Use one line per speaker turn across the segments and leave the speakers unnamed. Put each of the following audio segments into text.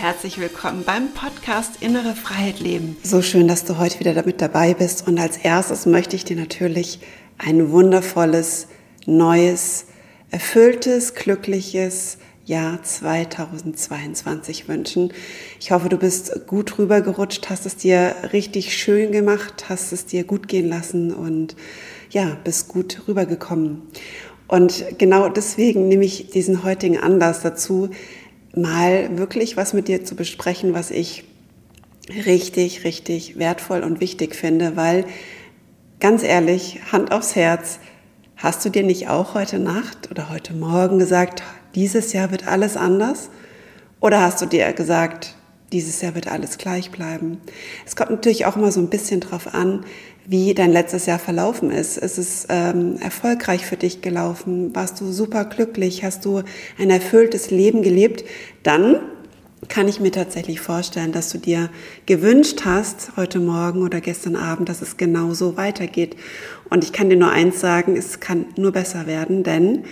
herzlich willkommen beim Podcast Innere Freiheit Leben. So schön, dass du heute wieder damit dabei bist. Und als erstes möchte ich dir natürlich ein wundervolles, neues, erfülltes, glückliches Jahr 2022 wünschen. Ich hoffe, du bist gut rübergerutscht, hast es dir richtig schön gemacht, hast es dir gut gehen lassen und ja, bist gut rübergekommen. Und genau deswegen nehme ich diesen heutigen Anlass dazu, mal wirklich was mit dir zu besprechen, was ich richtig, richtig wertvoll und wichtig finde, weil ganz ehrlich, Hand aufs Herz, hast du dir nicht auch heute Nacht oder heute Morgen gesagt, dieses Jahr wird alles anders? Oder hast du dir gesagt, dieses Jahr wird alles gleich bleiben? Es kommt natürlich auch immer so ein bisschen drauf an, wie dein letztes Jahr verlaufen ist. Ist es ähm, erfolgreich für dich gelaufen? Warst du super glücklich? Hast du ein erfülltes Leben gelebt? Dann kann ich mir tatsächlich vorstellen, dass du dir gewünscht hast, heute Morgen oder gestern Abend, dass es genau so weitergeht. Und ich kann dir nur eins sagen, es kann nur besser werden, denn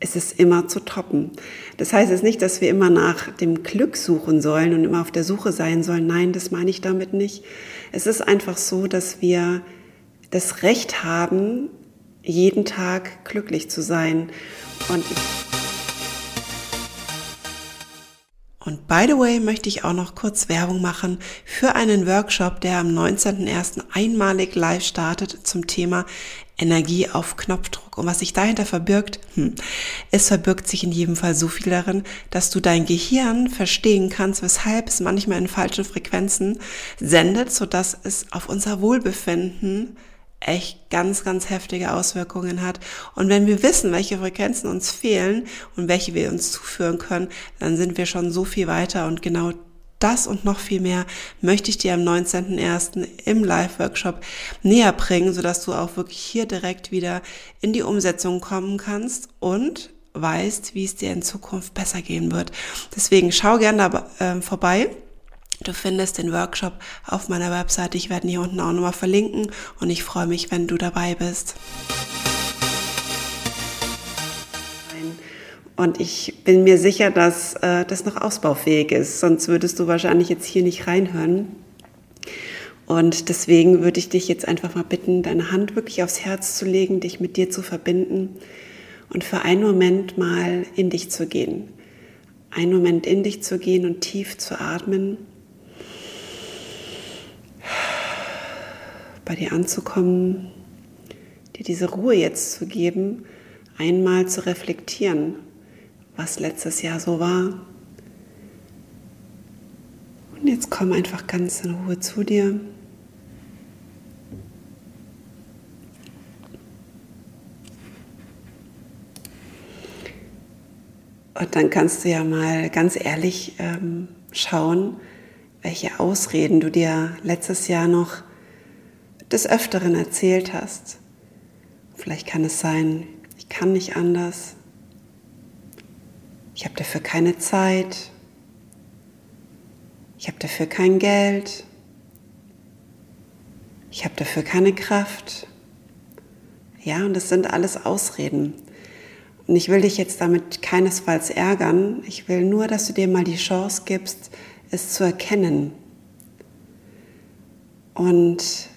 es ist immer zu toppen. Das heißt jetzt nicht, dass wir immer nach dem Glück suchen sollen und immer auf der Suche sein sollen. Nein, das meine ich damit nicht. Es ist einfach so, dass wir das Recht haben, jeden Tag glücklich zu sein. Und Und by the way möchte ich auch noch kurz Werbung machen für einen Workshop, der am 19.01. einmalig live startet zum Thema Energie auf Knopfdruck. Und was sich dahinter verbirgt, hm, es verbirgt sich in jedem Fall so viel darin, dass du dein Gehirn verstehen kannst, weshalb es manchmal in falschen Frequenzen sendet, sodass es auf unser Wohlbefinden echt ganz, ganz heftige Auswirkungen hat. Und wenn wir wissen, welche Frequenzen uns fehlen und welche wir uns zuführen können, dann sind wir schon so viel weiter und genau das und noch viel mehr möchte ich dir am 19.01. im Live-Workshop näher bringen, sodass du auch wirklich hier direkt wieder in die Umsetzung kommen kannst und weißt, wie es dir in Zukunft besser gehen wird. Deswegen schau gerne äh, vorbei. Du findest den Workshop auf meiner Webseite. Ich werde ihn hier unten auch nochmal verlinken und ich freue mich, wenn du dabei bist. Und ich bin mir sicher, dass äh, das noch ausbaufähig ist, sonst würdest du wahrscheinlich jetzt hier nicht reinhören. Und deswegen würde ich dich jetzt einfach mal bitten, deine Hand wirklich aufs Herz zu legen, dich mit dir zu verbinden und für einen Moment mal in dich zu gehen. Einen Moment in dich zu gehen und tief zu atmen bei dir anzukommen, dir diese Ruhe jetzt zu geben, einmal zu reflektieren, was letztes Jahr so war. Und jetzt komm einfach ganz in Ruhe zu dir. Und dann kannst du ja mal ganz ehrlich ähm, schauen, welche Ausreden du dir letztes Jahr noch des Öfteren erzählt hast. Vielleicht kann es sein, ich kann nicht anders, ich habe dafür keine Zeit, ich habe dafür kein Geld, ich habe dafür keine Kraft. Ja, und das sind alles Ausreden. Und ich will dich jetzt damit keinesfalls ärgern. Ich will nur, dass du dir mal die Chance gibst, es zu erkennen. Und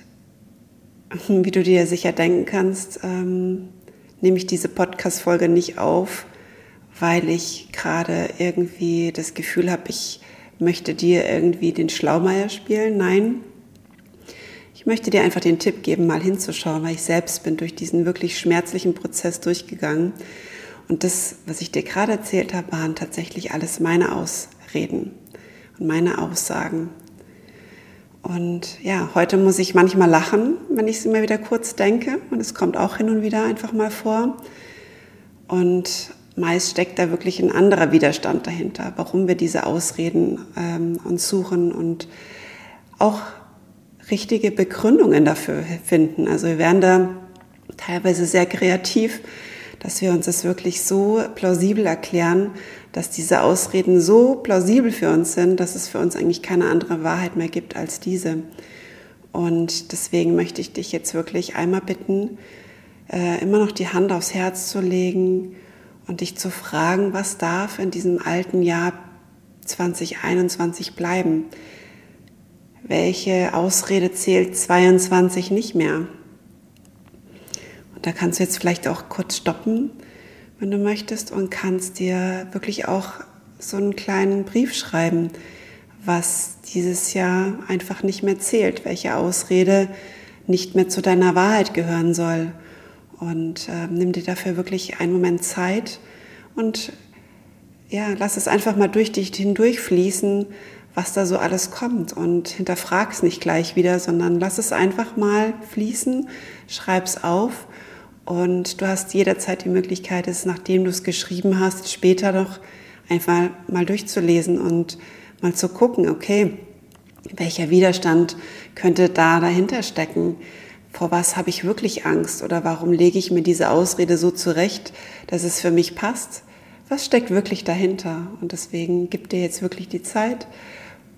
wie du dir sicher denken kannst, ähm, nehme ich diese Podcast-Folge nicht auf, weil ich gerade irgendwie das Gefühl habe, ich möchte dir irgendwie den Schlaumeier spielen. Nein, ich möchte dir einfach den Tipp geben, mal hinzuschauen, weil ich selbst bin durch diesen wirklich schmerzlichen Prozess durchgegangen. Und das, was ich dir gerade erzählt habe, waren tatsächlich alles meine Ausreden und meine Aussagen. Und ja, heute muss ich manchmal lachen, wenn ich es immer wieder kurz denke. Und es kommt auch hin und wieder einfach mal vor. Und meist steckt da wirklich ein anderer Widerstand dahinter, warum wir diese Ausreden ähm, uns suchen und auch richtige Begründungen dafür finden. Also wir werden da teilweise sehr kreativ, dass wir uns das wirklich so plausibel erklären, dass diese Ausreden so plausibel für uns sind, dass es für uns eigentlich keine andere Wahrheit mehr gibt als diese. Und deswegen möchte ich dich jetzt wirklich einmal bitten, äh, immer noch die Hand aufs Herz zu legen und dich zu fragen, was darf in diesem alten Jahr 2021 bleiben? Welche Ausrede zählt 22 nicht mehr? Und da kannst du jetzt vielleicht auch kurz stoppen, wenn du möchtest, und kannst dir wirklich auch so einen kleinen Brief schreiben, was dieses Jahr einfach nicht mehr zählt, welche Ausrede nicht mehr zu deiner Wahrheit gehören soll. Und äh, nimm dir dafür wirklich einen Moment Zeit und ja, lass es einfach mal durch dich hindurchfließen, was da so alles kommt und hinterfrag es nicht gleich wieder, sondern lass es einfach mal fließen, schreib es auf und du hast jederzeit die Möglichkeit, es nachdem du es geschrieben hast, später noch einfach mal durchzulesen und mal zu gucken, okay, welcher Widerstand könnte da dahinter stecken? Vor was habe ich wirklich Angst oder warum lege ich mir diese Ausrede so zurecht, dass es für mich passt? Was steckt wirklich dahinter? Und deswegen gib dir jetzt wirklich die Zeit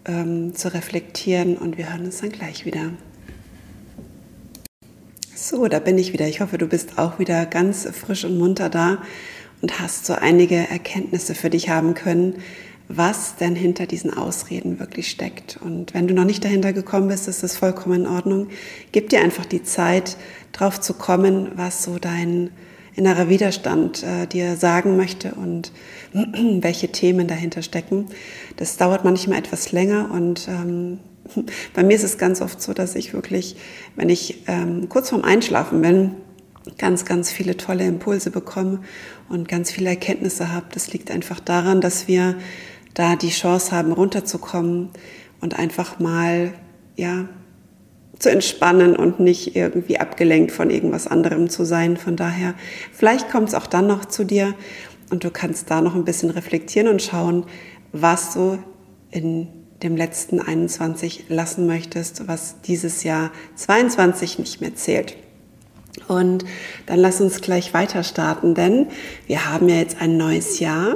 ähm, zu reflektieren und wir hören uns dann gleich wieder. So, da bin ich wieder. Ich hoffe, du bist auch wieder ganz frisch und munter da und hast so einige Erkenntnisse für dich haben können, was denn hinter diesen Ausreden wirklich steckt. Und wenn du noch nicht dahinter gekommen bist, ist das vollkommen in Ordnung. Gib dir einfach die Zeit, drauf zu kommen, was so dein innerer Widerstand äh, dir sagen möchte und welche Themen dahinter stecken. Das dauert manchmal etwas länger und ähm, bei mir ist es ganz oft so, dass ich wirklich, wenn ich ähm, kurz vorm Einschlafen bin, ganz, ganz viele tolle Impulse bekomme und ganz viele Erkenntnisse habe. Das liegt einfach daran, dass wir da die Chance haben, runterzukommen und einfach mal, ja, zu entspannen und nicht irgendwie abgelenkt von irgendwas anderem zu sein. Von daher, vielleicht kommt es auch dann noch zu dir und du kannst da noch ein bisschen reflektieren und schauen, was du in dem letzten 21 lassen möchtest, was dieses Jahr 22 nicht mehr zählt. Und dann lass uns gleich weiter starten, denn wir haben ja jetzt ein neues Jahr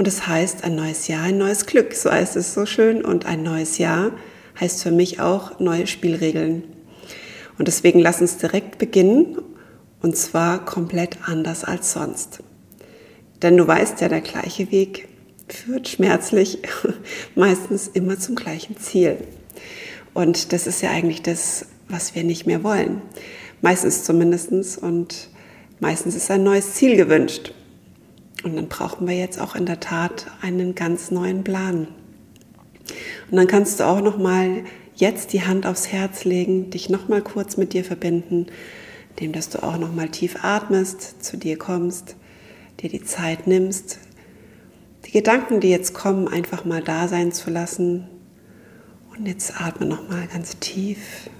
und es heißt ein neues Jahr, ein neues Glück. So heißt es so schön. Und ein neues Jahr heißt für mich auch neue Spielregeln. Und deswegen lass uns direkt beginnen und zwar komplett anders als sonst. Denn du weißt ja, der gleiche Weg führt schmerzlich meistens immer zum gleichen Ziel. Und das ist ja eigentlich das, was wir nicht mehr wollen. Meistens zumindestens Und meistens ist ein neues Ziel gewünscht. Und dann brauchen wir jetzt auch in der Tat einen ganz neuen Plan. Und dann kannst du auch noch mal jetzt die Hand aufs Herz legen, dich noch mal kurz mit dir verbinden, indem dass du auch noch mal tief atmest, zu dir kommst, dir die Zeit nimmst, die Gedanken, die jetzt kommen, einfach mal da sein zu lassen. Und jetzt atme noch mal ganz tief.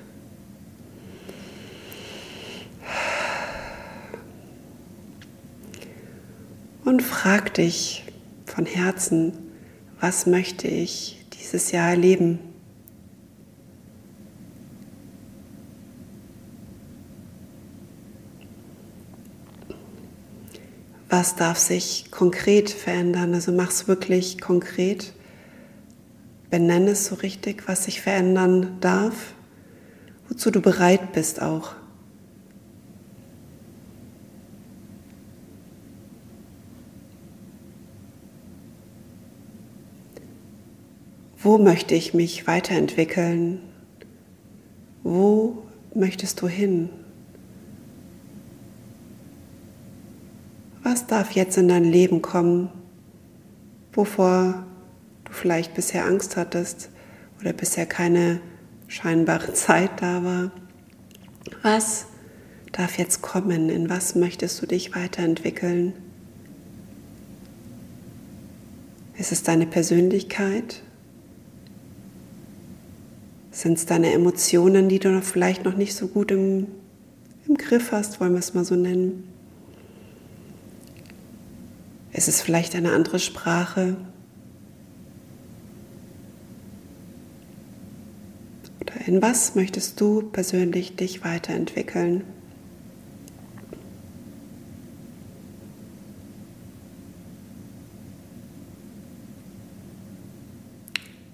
Und frag dich von Herzen, was möchte ich dieses Jahr erleben? Was darf sich konkret verändern? Also mach es wirklich konkret. Benenne es so richtig, was sich verändern darf, wozu du bereit bist auch. Wo möchte ich mich weiterentwickeln? Wo möchtest du hin? Was darf jetzt in dein Leben kommen, wovor du vielleicht bisher Angst hattest oder bisher keine scheinbare Zeit da war? Was darf jetzt kommen? In was möchtest du dich weiterentwickeln? Ist es deine Persönlichkeit? Sind es deine Emotionen, die du vielleicht noch nicht so gut im, im Griff hast, wollen wir es mal so nennen? Ist es vielleicht eine andere Sprache? Oder in was möchtest du persönlich dich weiterentwickeln?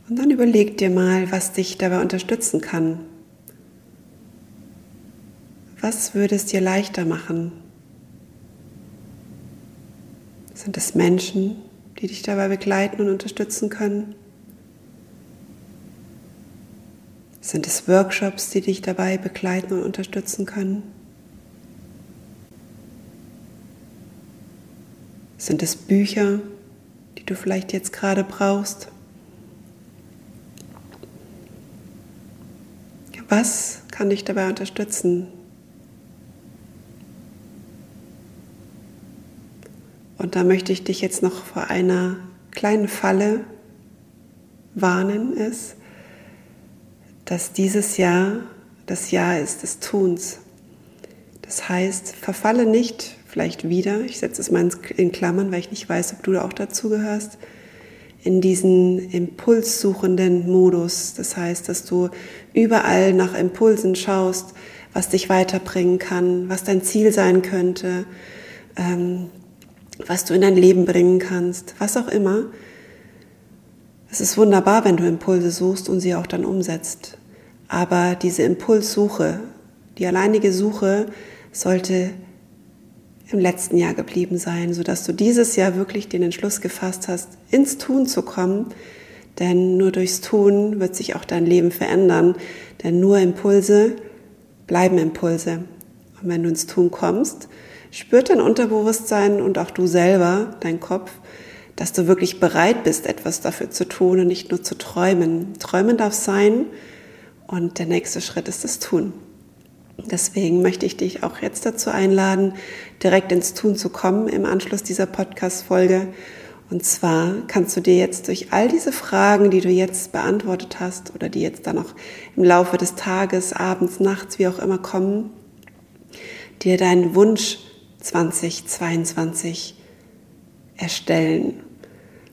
Und dann überleg dir mal, was dich dabei unterstützen kann. Was würde es dir leichter machen? Sind es Menschen, die dich dabei begleiten und unterstützen können? Sind es Workshops, die dich dabei begleiten und unterstützen können? Sind es Bücher, die du vielleicht jetzt gerade brauchst? Was kann dich dabei unterstützen? Und da möchte ich dich jetzt noch vor einer kleinen Falle warnen, ist, dass dieses Jahr das Jahr ist des Tuns. Das heißt, verfalle nicht vielleicht wieder, ich setze es mal in Klammern, weil ich nicht weiß, ob du auch dazu gehörst, in diesen impulssuchenden Modus. Das heißt, dass du überall nach Impulsen schaust, was dich weiterbringen kann, was dein Ziel sein könnte, ähm, was du in dein Leben bringen kannst, was auch immer. Es ist wunderbar, wenn du Impulse suchst und sie auch dann umsetzt. Aber diese Impulssuche, die alleinige Suche sollte im letzten Jahr geblieben sein, sodass du dieses Jahr wirklich den Entschluss gefasst hast, ins Tun zu kommen. Denn nur durchs Tun wird sich auch dein Leben verändern. Denn nur Impulse bleiben Impulse. Und wenn du ins Tun kommst, spürt dein Unterbewusstsein und auch du selber, dein Kopf, dass du wirklich bereit bist, etwas dafür zu tun und nicht nur zu träumen. Träumen darf sein und der nächste Schritt ist das Tun. Deswegen möchte ich dich auch jetzt dazu einladen, direkt ins Tun zu kommen im Anschluss dieser Podcast-Folge. Und zwar kannst du dir jetzt durch all diese Fragen, die du jetzt beantwortet hast oder die jetzt dann auch im Laufe des Tages, abends, nachts, wie auch immer kommen, dir deinen Wunsch 2022 erstellen.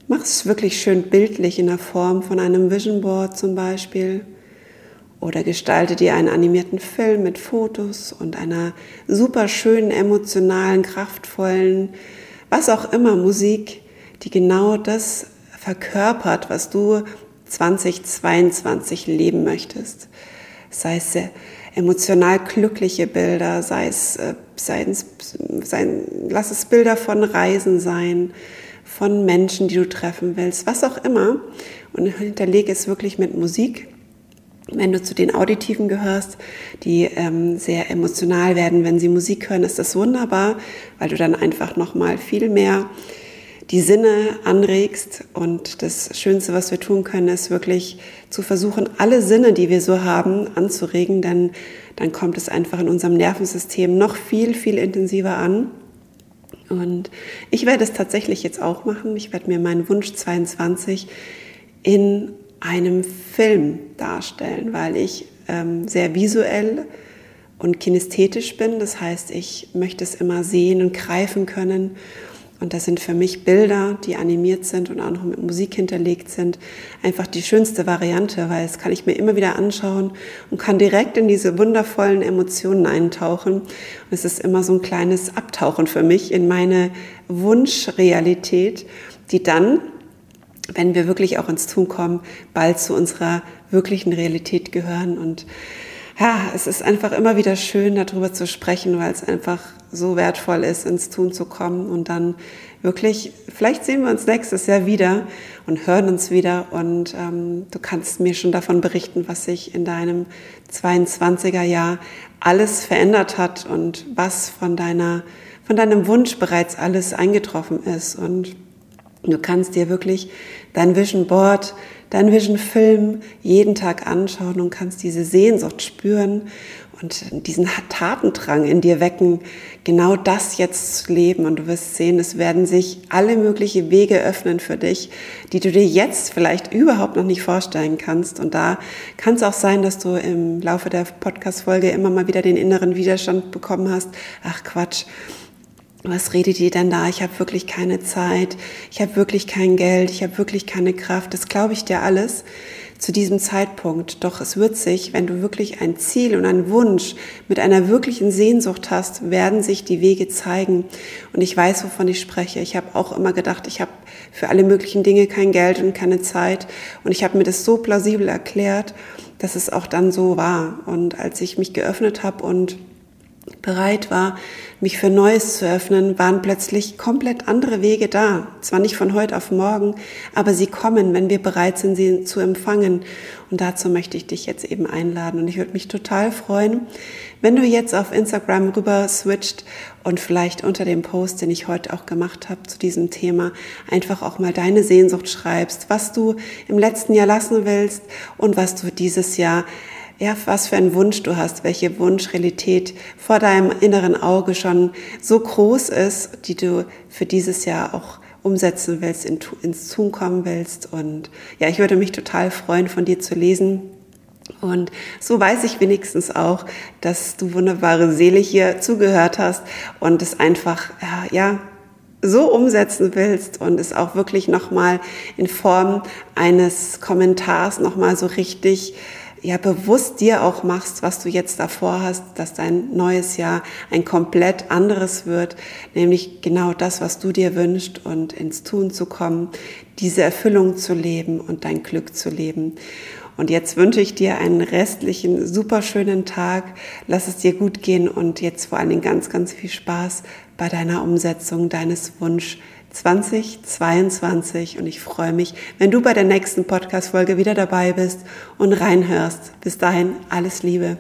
Mach es wirklich schön bildlich in der Form von einem Vision Board zum Beispiel oder gestalte dir einen animierten Film mit Fotos und einer super schönen, emotionalen, kraftvollen, was auch immer Musik, die genau das verkörpert, was du 2022 leben möchtest. Sei es emotional glückliche Bilder, sei es, äh, sei es, sei, lass es Bilder von Reisen sein, von Menschen, die du treffen willst, was auch immer. Und hinterlege es wirklich mit Musik wenn du zu den Auditiven gehörst, die ähm, sehr emotional werden, wenn sie Musik hören, ist das wunderbar, weil du dann einfach noch mal viel mehr die Sinne anregst. Und das Schönste, was wir tun können, ist wirklich zu versuchen, alle Sinne, die wir so haben, anzuregen, denn dann kommt es einfach in unserem Nervensystem noch viel, viel intensiver an. Und ich werde es tatsächlich jetzt auch machen. Ich werde mir meinen Wunsch 22 in einem Film darstellen, weil ich ähm, sehr visuell und kinesthetisch bin. Das heißt, ich möchte es immer sehen und greifen können. Und das sind für mich Bilder, die animiert sind und auch noch mit Musik hinterlegt sind, einfach die schönste Variante, weil es kann ich mir immer wieder anschauen und kann direkt in diese wundervollen Emotionen eintauchen. Und es ist immer so ein kleines Abtauchen für mich in meine Wunschrealität, die dann wenn wir wirklich auch ins Tun kommen, bald zu unserer wirklichen Realität gehören. Und ja, es ist einfach immer wieder schön, darüber zu sprechen, weil es einfach so wertvoll ist, ins Tun zu kommen. Und dann wirklich, vielleicht sehen wir uns nächstes Jahr wieder und hören uns wieder. Und ähm, du kannst mir schon davon berichten, was sich in deinem 22er Jahr alles verändert hat und was von deiner, von deinem Wunsch bereits alles eingetroffen ist. Und Du kannst dir wirklich dein Vision Board, dein Vision Film jeden Tag anschauen und kannst diese Sehnsucht spüren und diesen Tatendrang in dir wecken, genau das jetzt zu leben. Und du wirst sehen, es werden sich alle möglichen Wege öffnen für dich, die du dir jetzt vielleicht überhaupt noch nicht vorstellen kannst. Und da kann es auch sein, dass du im Laufe der Podcast-Folge immer mal wieder den inneren Widerstand bekommen hast. Ach Quatsch was redet ihr denn da? Ich habe wirklich keine Zeit, ich habe wirklich kein Geld, ich habe wirklich keine Kraft. Das glaube ich dir alles zu diesem Zeitpunkt. Doch es wird sich, wenn du wirklich ein Ziel und einen Wunsch mit einer wirklichen Sehnsucht hast, werden sich die Wege zeigen. Und ich weiß, wovon ich spreche. Ich habe auch immer gedacht, ich habe für alle möglichen Dinge kein Geld und keine Zeit. Und ich habe mir das so plausibel erklärt, dass es auch dann so war. Und als ich mich geöffnet habe und bereit war, mich für Neues zu öffnen, waren plötzlich komplett andere Wege da. Zwar nicht von heute auf morgen, aber sie kommen, wenn wir bereit sind, sie zu empfangen. Und dazu möchte ich dich jetzt eben einladen. Und ich würde mich total freuen, wenn du jetzt auf Instagram rüber switcht und vielleicht unter dem Post, den ich heute auch gemacht habe zu diesem Thema, einfach auch mal deine Sehnsucht schreibst, was du im letzten Jahr lassen willst und was du dieses Jahr ja, was für einen Wunsch du hast, welche Wunschrealität vor deinem inneren Auge schon so groß ist, die du für dieses Jahr auch umsetzen willst, in, ins Tun kommen willst. Und ja, ich würde mich total freuen, von dir zu lesen. Und so weiß ich wenigstens auch, dass du wunderbare Seele hier zugehört hast und es einfach, ja, ja so umsetzen willst und es auch wirklich nochmal in Form eines Kommentars nochmal so richtig ja bewusst dir auch machst, was du jetzt davor hast, dass dein neues Jahr ein komplett anderes wird, nämlich genau das, was du dir wünschst und ins Tun zu kommen, diese Erfüllung zu leben und dein Glück zu leben. Und jetzt wünsche ich dir einen restlichen, super schönen Tag. Lass es dir gut gehen und jetzt vor allen Dingen ganz, ganz viel Spaß bei deiner Umsetzung deines Wunsch 2022 und ich freue mich, wenn du bei der nächsten Podcast-Folge wieder dabei bist und reinhörst. Bis dahin, alles Liebe.